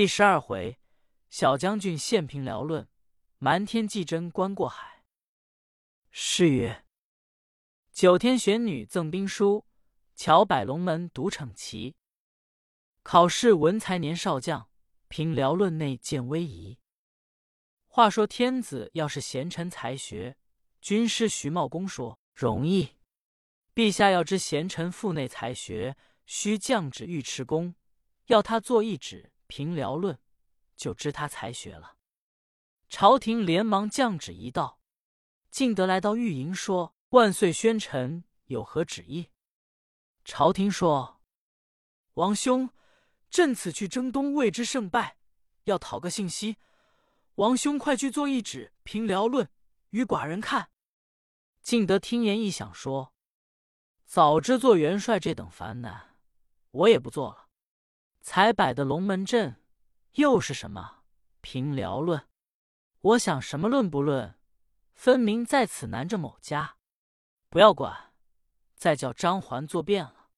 第十二回，小将军献平辽论，瞒天计真观过海。诗曰：九天玄女赠兵书，乔摆龙门独逞奇。考试文才年少将，凭辽论内见威仪。话说天子要是贤臣才学，军师徐茂公说容易。陛下要知贤臣腹内才学，须降旨尉迟恭，要他作一旨。凭辽论，就知他才学了。朝廷连忙降旨一道，敬德来到御营说：“万岁，宣臣有何旨意？”朝廷说：“王兄，朕此去征东，未知胜败，要讨个信息。王兄快去做一纸，凭辽论与寡人看。”敬德听言一想，说：“早知做元帅这等烦难，我也不做了。”才摆的龙门阵，又是什么？凭聊论，我想什么论不论，分明在此难着某家。不要管，再叫张环做遍了。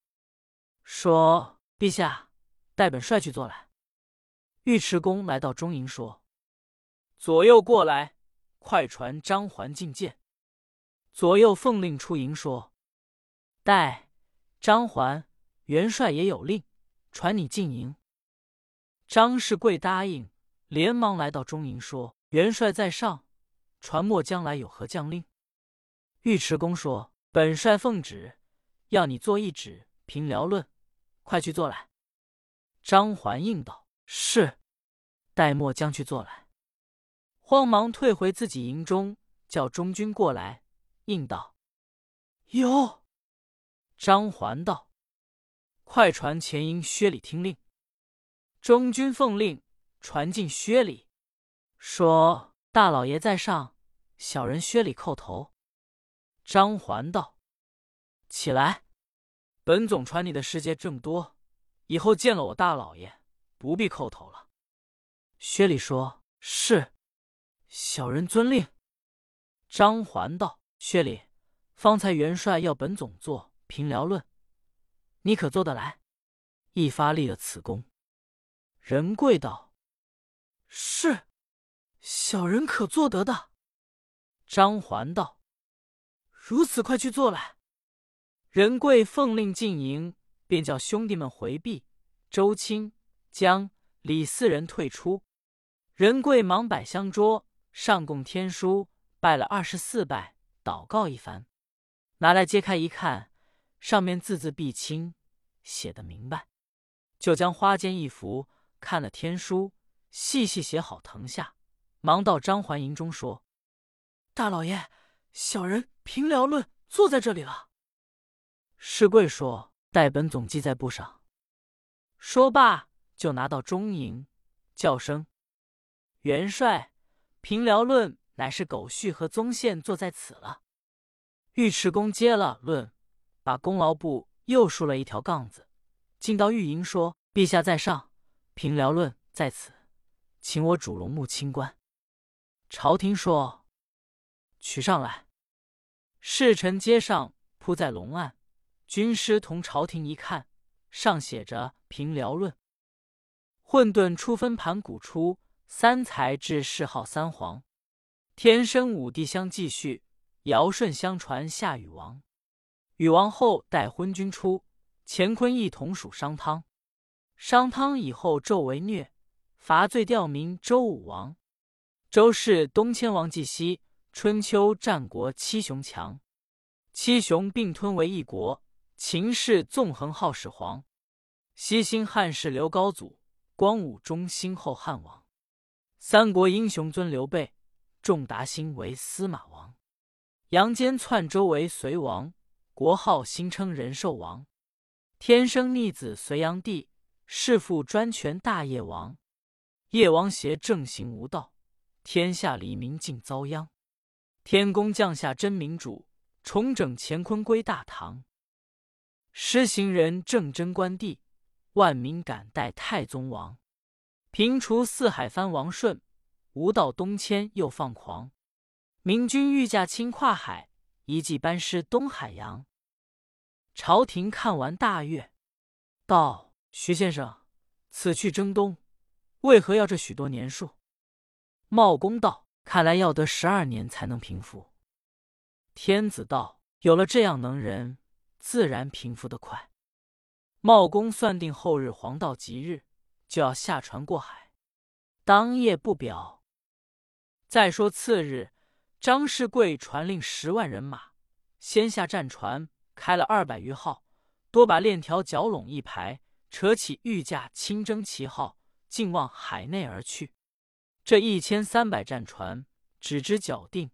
说陛下，带本帅去做来。尉迟恭来到中营，说：“左右过来，快传张环觐见。”左右奉令出营，说：“待张环元帅也有令。”传你进营。张世贵答应，连忙来到中营，说：“元帅在上，传末将来有何将令？”尉迟恭说：“本帅奉旨，要你做一纸平辽论，快去做来。”张环应道：“是。”待末将去做来，慌忙退回自己营中，叫中军过来，应道：“有。”张环道。快传前营薛礼听令。中军奉令传进薛礼，说：“大老爷在上，小人薛礼叩头。”张环道：“起来，本总传你的世界这么多，以后见了我大老爷，不必叩头了。”薛礼说：“是，小人遵令。”张环道：“薛礼，方才元帅要本总做平辽论。”你可做得来？一发立了此功。仁贵道：“是，小人可做得的。”张环道：“如此快去做来。”仁贵奉令进营，便叫兄弟们回避。周清、江、李四人退出。仁贵忙摆香桌，上供天书，拜了二十四拜，祷告一番，拿来揭开一看。上面字字必清，写得明白，就将花间一幅，看了天书，细细写好腾下，忙到张环营中说：“大老爷，小人凭辽论坐在这里了。”世贵说：“待本总记在簿上。”说罢，就拿到中营，叫声：“元帅，凭辽论乃是狗婿和宗宪坐在此了。”尉迟恭接了论。把功劳簿又竖了一条杠子，进到御营说：“陛下在上，凭辽论在此，请我主龙目清官。”朝廷说：“取上来。”侍臣接上，铺在龙案。军师同朝廷一看，上写着“凭辽论”。混沌初分盘古出，三才至谥号三皇。天生五帝相继续，尧舜相传夏禹王。禹王后代昏君出，乾坤一同属商汤。商汤以后纣为虐，伐罪吊民周武王。周氏东迁王继西，春秋战国七雄强。七雄并吞为一国，秦氏纵横号始皇。西兴汉室刘高祖，光武中兴后汉王。三国英雄尊刘备，仲达兴为司马王。杨坚篡周为隋王。国号新称仁寿王，天生逆子隋炀帝，弑父专权大业王。业王邪正行无道，天下黎民尽遭殃。天公降下真民主，重整乾坤归大唐。施行人正贞观帝，万民感戴太宗王。平除四海藩王顺，无道东迁又放狂。明君御驾亲跨海。一骑班师东海洋，朝廷看完大悦，道：“徐先生，此去征东，为何要这许多年数？”茂公道：“看来要得十二年才能平复。”天子道：“有了这样能人，自然平复得快。”茂公算定后日黄道吉日，就要下船过海。当夜不表。再说次日，张世贵传令十万人马，先下战船，开了二百余号，多把链条绞拢一排，扯起御驾亲征旗号，竟往海内而去。这一千三百战船，只知脚定，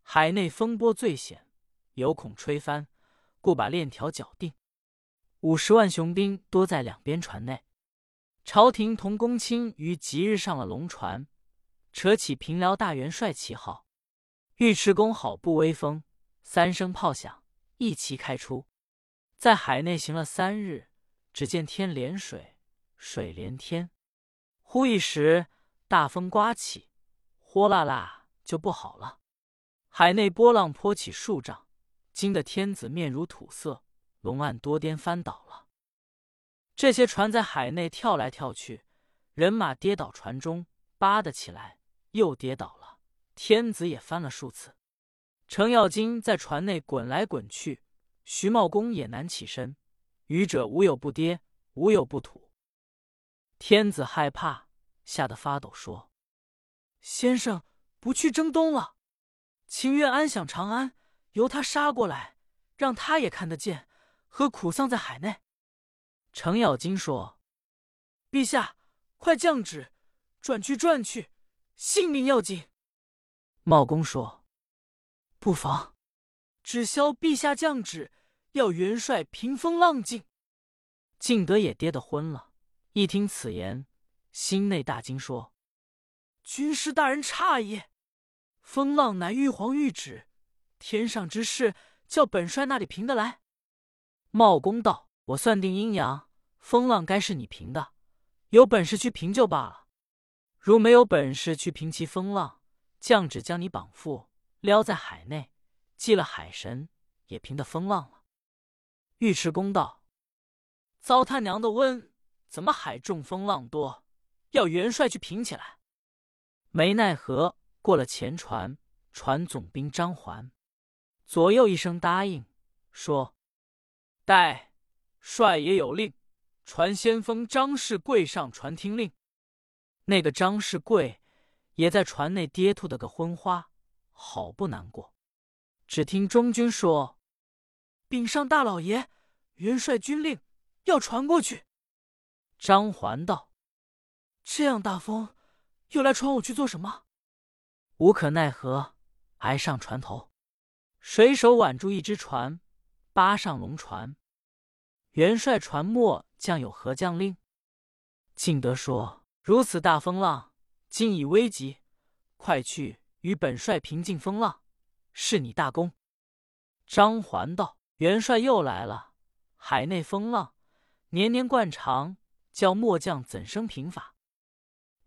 海内风波最险，有恐吹翻，故把链条绞定。五十万雄兵多在两边船内，朝廷同公卿于即日上了龙船，扯起平辽大元帅旗号。尉迟恭好不威风，三声炮响，一齐开出，在海内行了三日，只见天连水，水连天。忽一时大风刮起，哗啦啦就不好了，海内波浪泼起数丈，惊得天子面如土色。龙岸多颠翻倒了，这些船在海内跳来跳去，人马跌倒船中，扒得起来，又跌倒了。天子也翻了数次，程咬金在船内滚来滚去，徐茂公也难起身。愚者无有不跌，无有不吐。天子害怕，吓得发抖，说：“先生不去征东了，情愿安享长安，由他杀过来，让他也看得见。”何苦丧在海内？程咬金说：“陛下，快降旨，转去转去，性命要紧。”茂公说：“不妨，只消陛下降旨，要元帅平风浪静。”敬德也跌得昏了，一听此言，心内大惊，说：“军师大人诧异，风浪乃玉皇御旨，天上之事，叫本帅那里平得来？”茂公道：“我算定阴阳，风浪该是你平的，有本事去平就罢了。如没有本事去平其风浪，降旨将你绑缚，撩在海内，祭了海神，也平得风浪了。”尉迟恭道：“糟他娘的温，怎么海众风浪多？要元帅去平起来。”没奈何，过了前船，船总兵张环左右一声答应，说。待帅爷有令，传先锋张世贵上船听令。那个张世贵也在船内跌吐的个昏花，好不难过。只听中军说：“禀上大老爷，元帅军令要传过去。”张环道：“这样大风，又来传我去做什么？”无可奈何，挨上船头，水手挽住一只船。扒上龙船，元帅船末将有何将令？敬德说：“如此大风浪，今已危急，快去与本帅平静风浪，是你大功。”张环道：“元帅又来了，海内风浪年年惯长，叫末将怎生平法？”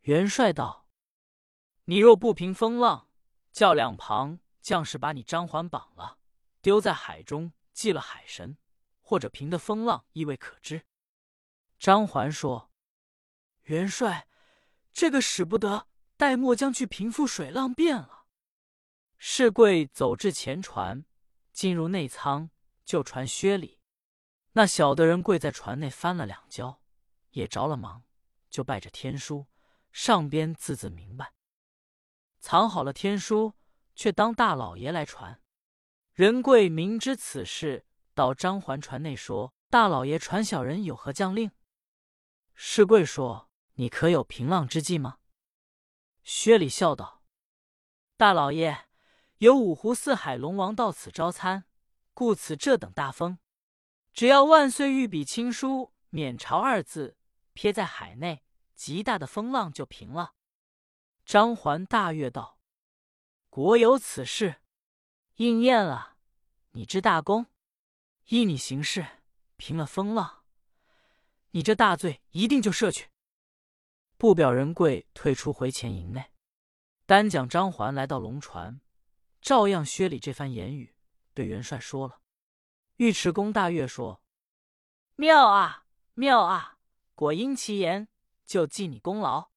元帅道：“你若不平风浪，叫两旁将士把你张环绑了，丢在海中。”祭了海神，或者平的风浪，亦未可知。张环说：“元帅，这个使不得，待末将去平复水浪变了。”世贵走至前船，进入内舱，就传薛礼。那小的人跪在船内翻了两跤，也着了忙，就拜着天书，上边字字明白。藏好了天书，却当大老爷来传。仁贵明知此事，到张环船内说：“大老爷传小人有何将令？”世贵说：“你可有平浪之计吗？”薛礼笑道：“大老爷有五湖四海龙王到此招参，故此这等大风，只要万岁御笔亲书‘免朝’二字，撇在海内，极大的风浪就平了。”张环大悦道：“国有此事。”应验了，你之大功，依你行事，平了风浪，你这大罪一定就赦去。不表人贵退出回前营内，单讲张环来到龙船，照样薛礼这番言语，对元帅说了。尉迟恭大悦说：“妙啊，妙啊！果因其言，就记你功劳。”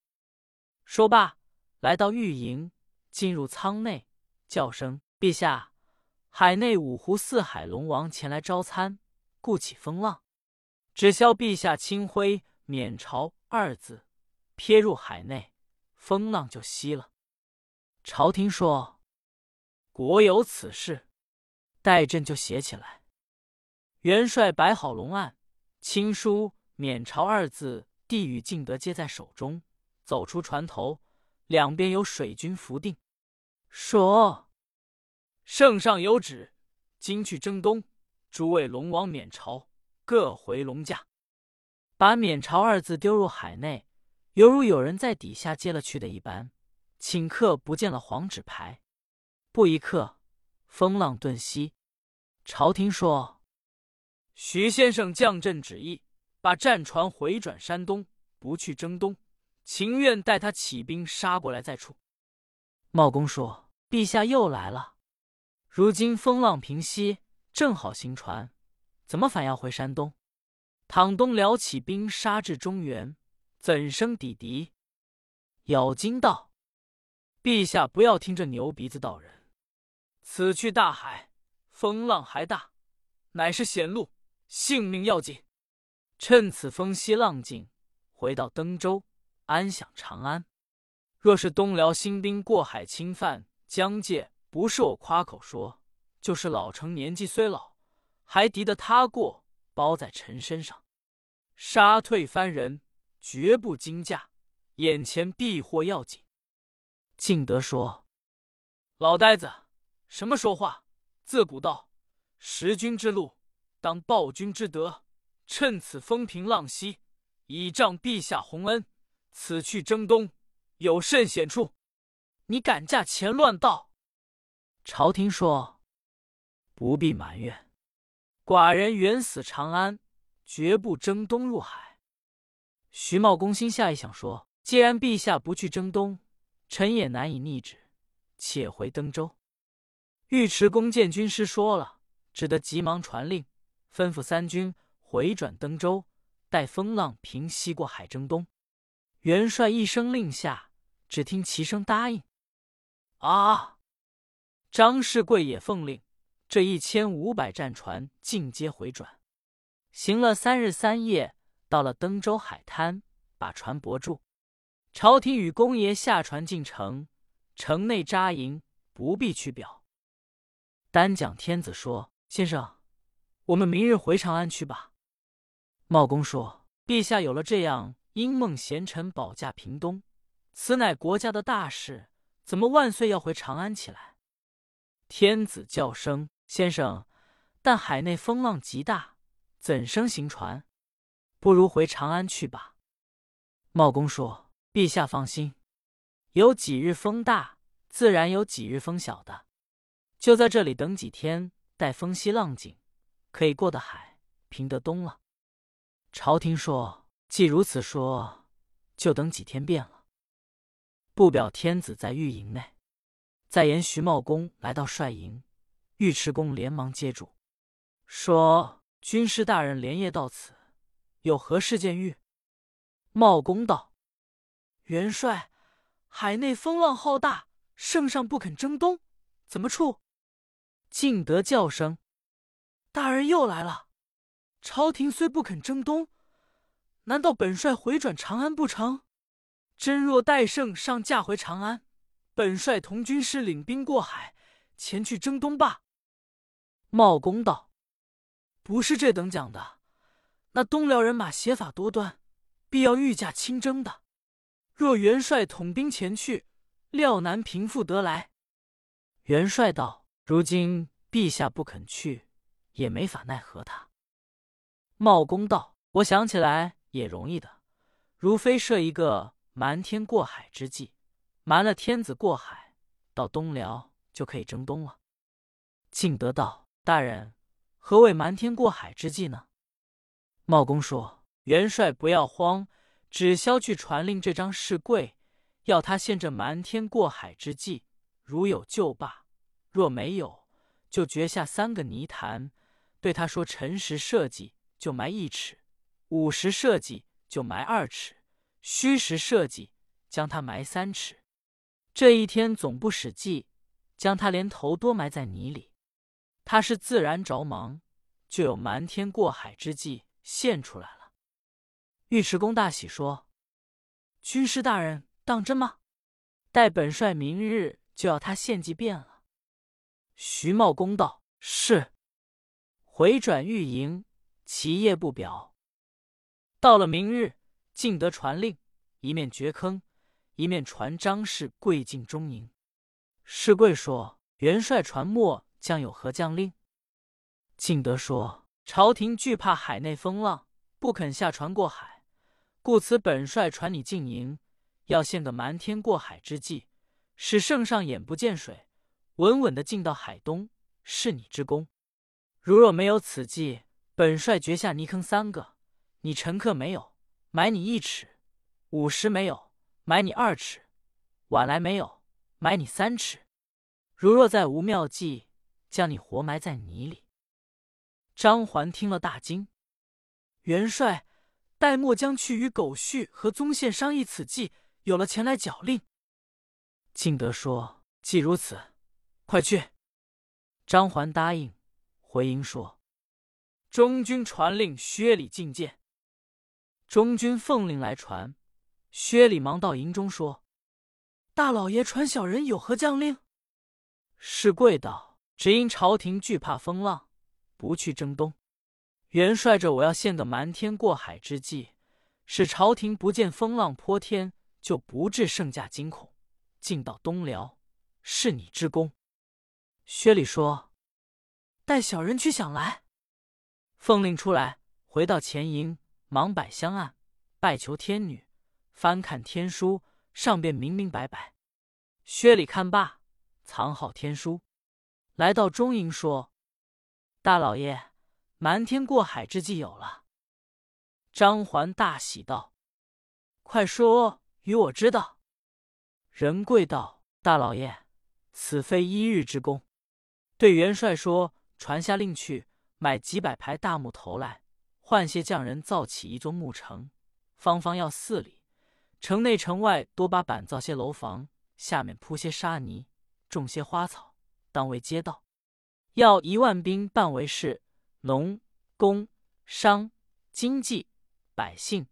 说罢，来到御营，进入舱内，叫声：“陛下，海内五湖四海龙王前来招参，故起风浪，只消陛下清辉免朝二字，撇入海内，风浪就息了。”朝廷说：“国有此事，待朕就写起来。”元帅摆好龙案，亲书“免朝”二字，递与敬德接在手中，走出船头，两边有水军伏定，说：“圣上有旨，今去征东，诸位龙王免朝，各回龙驾。”把“免朝”二字丢入海内，犹如有人在底下接了去的一般。顷刻不见了黄纸牌，不一刻，风浪顿息。朝廷说：“徐先生降朕旨意，把战船回转山东，不去征东，情愿带他起兵杀过来再处。”茂公说：“陛下又来了。如今风浪平息，正好行船，怎么反要回山东？倘东辽起兵杀至中原，怎生抵敌？”咬金道。陛下不要听这牛鼻子道人，此去大海，风浪还大，乃是险路，性命要紧。趁此风息浪静，回到登州，安享长安。若是东辽新兵过海侵犯疆界，不是我夸口说，就是老臣年纪虽老，还敌得他过，包在臣身上，杀退番人，绝不惊驾。眼前避祸要紧。敬德说：“老呆子，什么说话？自古道，识君之路，当报君之德。趁此风平浪息，以仗陛下洪恩。此去征东，有甚险处？你敢驾前乱道？”朝廷说：“不必埋怨，寡人远死长安，绝不征东入海。”徐茂公心下一想，说：“既然陛下不去征东。”臣也难以逆旨，且回登州。尉迟恭见军师说了，只得急忙传令，吩咐三军回转登州，待风浪平息过海征东。元帅一声令下，只听齐声答应。啊！张世贵也奉令，这一千五百战船尽皆回转，行了三日三夜，到了登州海滩，把船泊住。朝廷与公爷下船进城，城内扎营，不必去表。单讲天子说：“先生，我们明日回长安去吧。”茂公说：“陛下有了这样英梦贤臣保驾平东，此乃国家的大事，怎么万岁要回长安起来？”天子叫声：“先生，但海内风浪极大，怎生行船？不如回长安去吧。”茂公说。陛下放心，有几日风大，自然有几日风小的。就在这里等几天，待风息浪静，可以过得海，平得东了。朝廷说：“既如此说，就等几天便了。”不表天子在御营内，再言徐茂公来到帅营，尉迟恭连忙接住，说：“军师大人连夜到此，有何事见谕？”茂公道。元帅，海内风浪浩大，圣上不肯征东，怎么处？敬德叫声：“大人又来了！朝廷虽不肯征东，难道本帅回转长安不成？真若待圣上驾回长安，本帅同军师领兵过海，前去征东罢。”茂公道：“不是这等讲的，那东辽人马邪法多端，必要御驾亲征的。”若元帅统兵前去，料难平复得来。元帅道：“如今陛下不肯去，也没法奈何他。”茂公道：“我想起来也容易的，如非设一个瞒天过海之计，瞒了天子过海，到东辽就可以征东了。”敬德道：“大人，何谓瞒天过海之计呢？”茂公说：“元帅不要慌。”只消去传令这张事贵，要他现这瞒天过海之计，如有就罢；若没有，就掘下三个泥潭，对他说：辰时设计就埋一尺，午时设计就埋二尺，戌时设计将他埋三尺。这一天总不使计，将他连头多埋在泥里。他是自然着忙，就有瞒天过海之计现出来了。尉迟恭大喜，说：“军师大人当真吗？待本帅明日就要他献祭变了。”徐茂公道：“是。”回转御营，其夜不表。到了明日，进得传令，一面掘坑，一面传张氏跪进中营。士贵说：“元帅传末将有何将令？”敬德说：“朝廷惧怕海内风浪，不肯下船过海，故此本帅传你进营，要献个瞒天过海之计，使圣上眼不见水，稳稳的进到海东，是你之功。”如若没有此计，本帅掘下泥坑三个，你乘客没有，埋你一尺；五十没有，埋你二尺；晚来没有，埋你三尺。如若再无妙计，将你活埋在泥里。张环听了大惊，元帅，待末将去与狗婿和宗宪商议此计，有了前来缴令。敬德说：“既如此，快去。”张环答应。回营说：“中军传令，薛礼觐见。”中军奉令来传，薛礼忙到营中说：“大老爷传小人有何将令？”是贵道：“只因朝廷惧怕风浪，不去征东。元帅着我要献个瞒天过海之计，使朝廷不见风浪泼天，就不致圣驾惊恐，进到东辽，是你之功。”薛礼说。带小人去想来，奉令出来，回到前营，忙摆香案，拜求天女，翻看天书，上边明明白白。薛礼看罢，藏好天书，来到中营说：“大老爷，瞒天过海之计有了。”张环大喜道：“快说，与我知道。”仁贵道：“大老爷，此非一日之功。”对元帅说。传下令去，买几百排大木头来，换些匠人造起一座木城，方方要四里。城内城外多把板造些楼房，下面铺些沙泥，种些花草，当为街道。要一万兵办为事，农、工、商、经济、百姓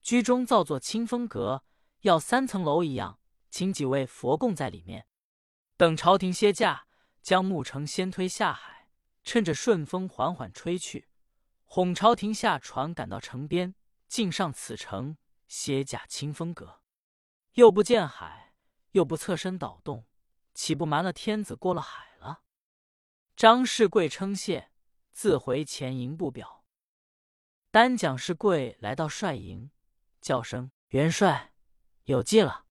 居中造作清风阁，要三层楼一样，请几位佛供在里面。等朝廷歇驾，将木城先推下海。趁着顺风缓缓吹去，哄朝廷下船赶到城边，进上此城，歇驾清风阁。又不见海，又不侧身倒动，岂不瞒了天子过了海？张世贵称谢，自回前营不表。单蒋世贵来到帅营，叫声元帅有计了，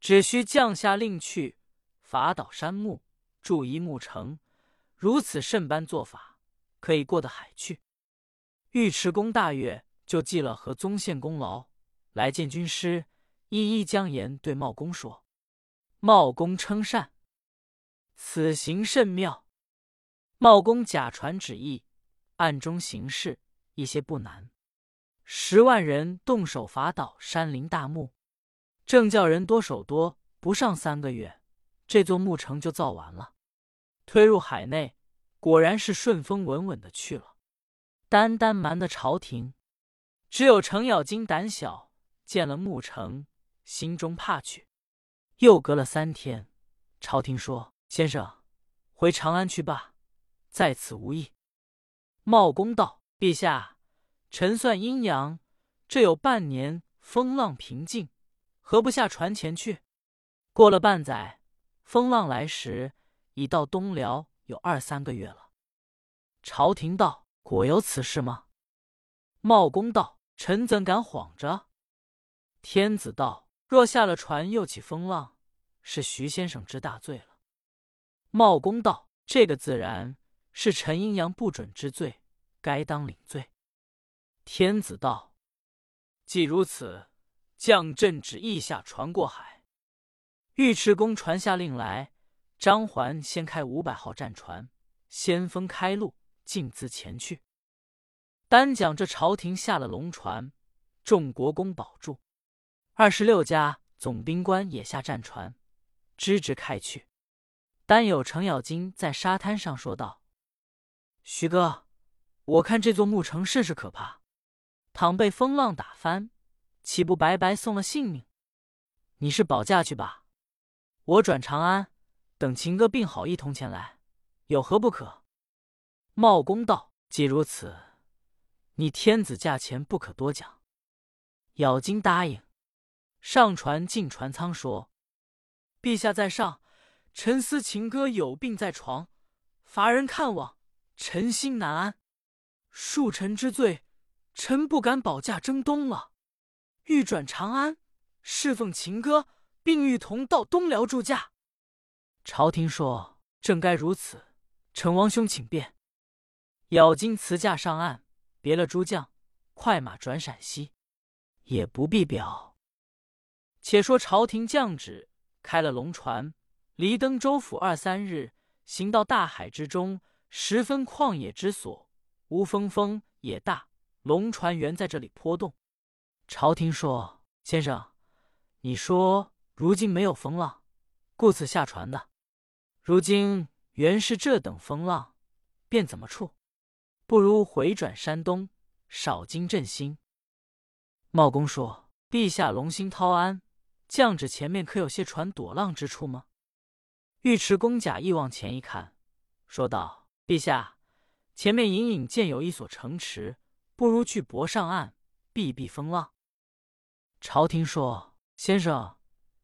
只需降下令去，伐倒山木，筑一木城。如此甚般做法，可以过得海去。尉迟恭大悦，就记了和宗宪功劳，来见军师，一一将言对茂公说。茂公称善，此行甚妙。茂公假传旨意，暗中行事，一些不难。十万人动手伐倒山林大木，正叫人多手多，不上三个月，这座木城就造完了。推入海内，果然是顺风稳稳的去了。单单瞒得朝廷，只有程咬金胆小，见了穆城，心中怕去。又隔了三天，朝廷说：“先生，回长安去吧，在此无益。”茂公道：“陛下，臣算阴阳，这有半年风浪平静，何不下船前去？过了半载，风浪来时。”已到东辽有二三个月了。朝廷道：“果有此事吗？”茂公道：“臣怎敢谎着？”天子道：“若下了船又起风浪，是徐先生之大罪了。”茂公道：“这个自然是臣阴阳不准之罪，该当领罪。”天子道：“既如此，降朕旨意下船过海。”尉迟恭传下令来。张环先开五百号战船，先锋开路，径自前去。单讲这朝廷下了龙船，众国公保住。二十六家总兵官也下战船，支直开去。单有程咬金在沙滩上说道：“徐哥，我看这座木城甚是可怕，倘被风浪打翻，岂不白白送了性命？你是保驾去吧，我转长安，等秦哥病好一同前来，有何不可？”茂公道：“既如此，你天子驾前不可多讲。”咬金答应。上船进船舱说：“陛下在上，臣思秦哥有病在床，乏人看望，臣心难安。恕臣之罪，臣不敢保驾征东了。欲转长安，侍奉秦哥，并欲同到东辽助驾。”朝廷说：“正该如此，陈王兄请便。”咬金辞驾上岸，别了诸将，快马转陕西，也不必表。且说朝廷降旨，开了龙船，离登州府二三日，行到大海之中，十分旷野之所，无风，风也大，龙船原在这里坡动。朝廷说：“先生，你说如今没有风浪，故此下船的。如今原是这等风浪，便怎么处？不如回转山东，少经振兴。”茂公说：“陛下龙心涛安。”降旨前面可有些船躲浪之处吗？尉迟恭贾意往前一看，说道：“陛下，前面隐隐见有一所城池，不如去泊上岸，避避风浪。”朝廷说：“先生，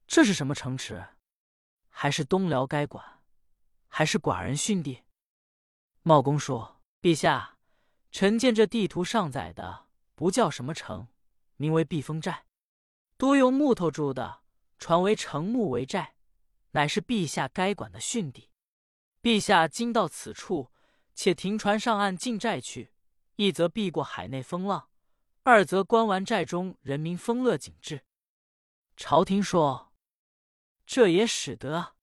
这是什么城池？还是东辽该管？还是寡人训地？”茂公说：“陛下，臣见这地图上载的不叫什么城，名为避风寨。”多用木头筑的，传为城木为寨，乃是陛下该管的训地。陛下今到此处，且停船上岸进寨去，一则避过海内风浪，二则观完寨中人民丰乐景致。朝廷说：“这也使得。”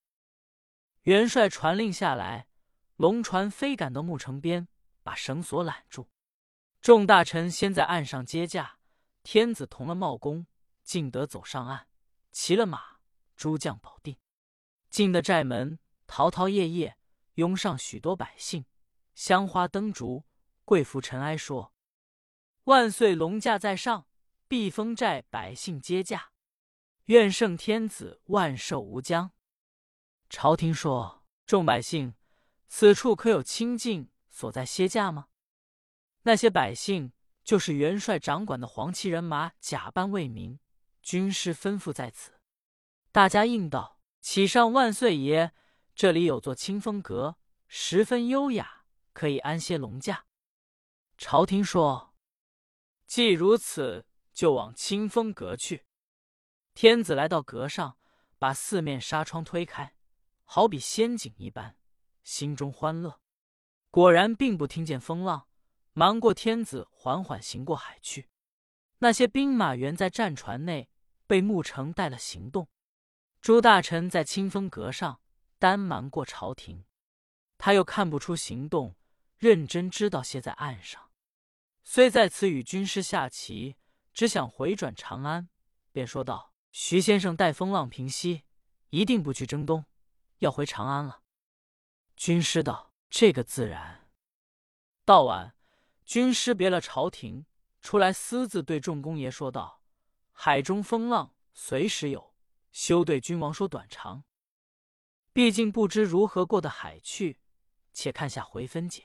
元帅传令下来，龙船飞赶到木城边，把绳索揽住。众大臣先在岸上接驾，天子同了茂公。进得走上岸，骑了马，诸将保定。进的寨门，桃桃叶叶，拥上许多百姓，香花灯烛，跪伏尘埃，说：“万岁龙驾在上，避风寨百姓皆驾，愿圣天子万寿无疆。”朝廷说：“众百姓，此处可有清净所在歇驾吗？”那些百姓就是元帅掌管的黄旗人马，假扮为民。军师吩咐在此，大家应道：“启上万岁爷，这里有座清风阁，十分优雅，可以安歇龙驾。”朝廷说：“既如此，就往清风阁去。”天子来到阁上，把四面纱窗推开，好比仙境一般，心中欢乐。果然，并不听见风浪，瞒过天子，缓缓行过海去。那些兵马原在战船内。被穆城带了行动，朱大臣在清风阁上单瞒过朝廷，他又看不出行动，认真知道些在岸上，虽在此与军师下棋，只想回转长安，便说道：“徐先生待风浪平息，一定不去征东，要回长安了。”军师道：“这个自然。”到晚，军师别了朝廷，出来私自对众公爷说道。海中风浪随时有，休对君王说短长。毕竟不知如何过的海去，且看下回分解。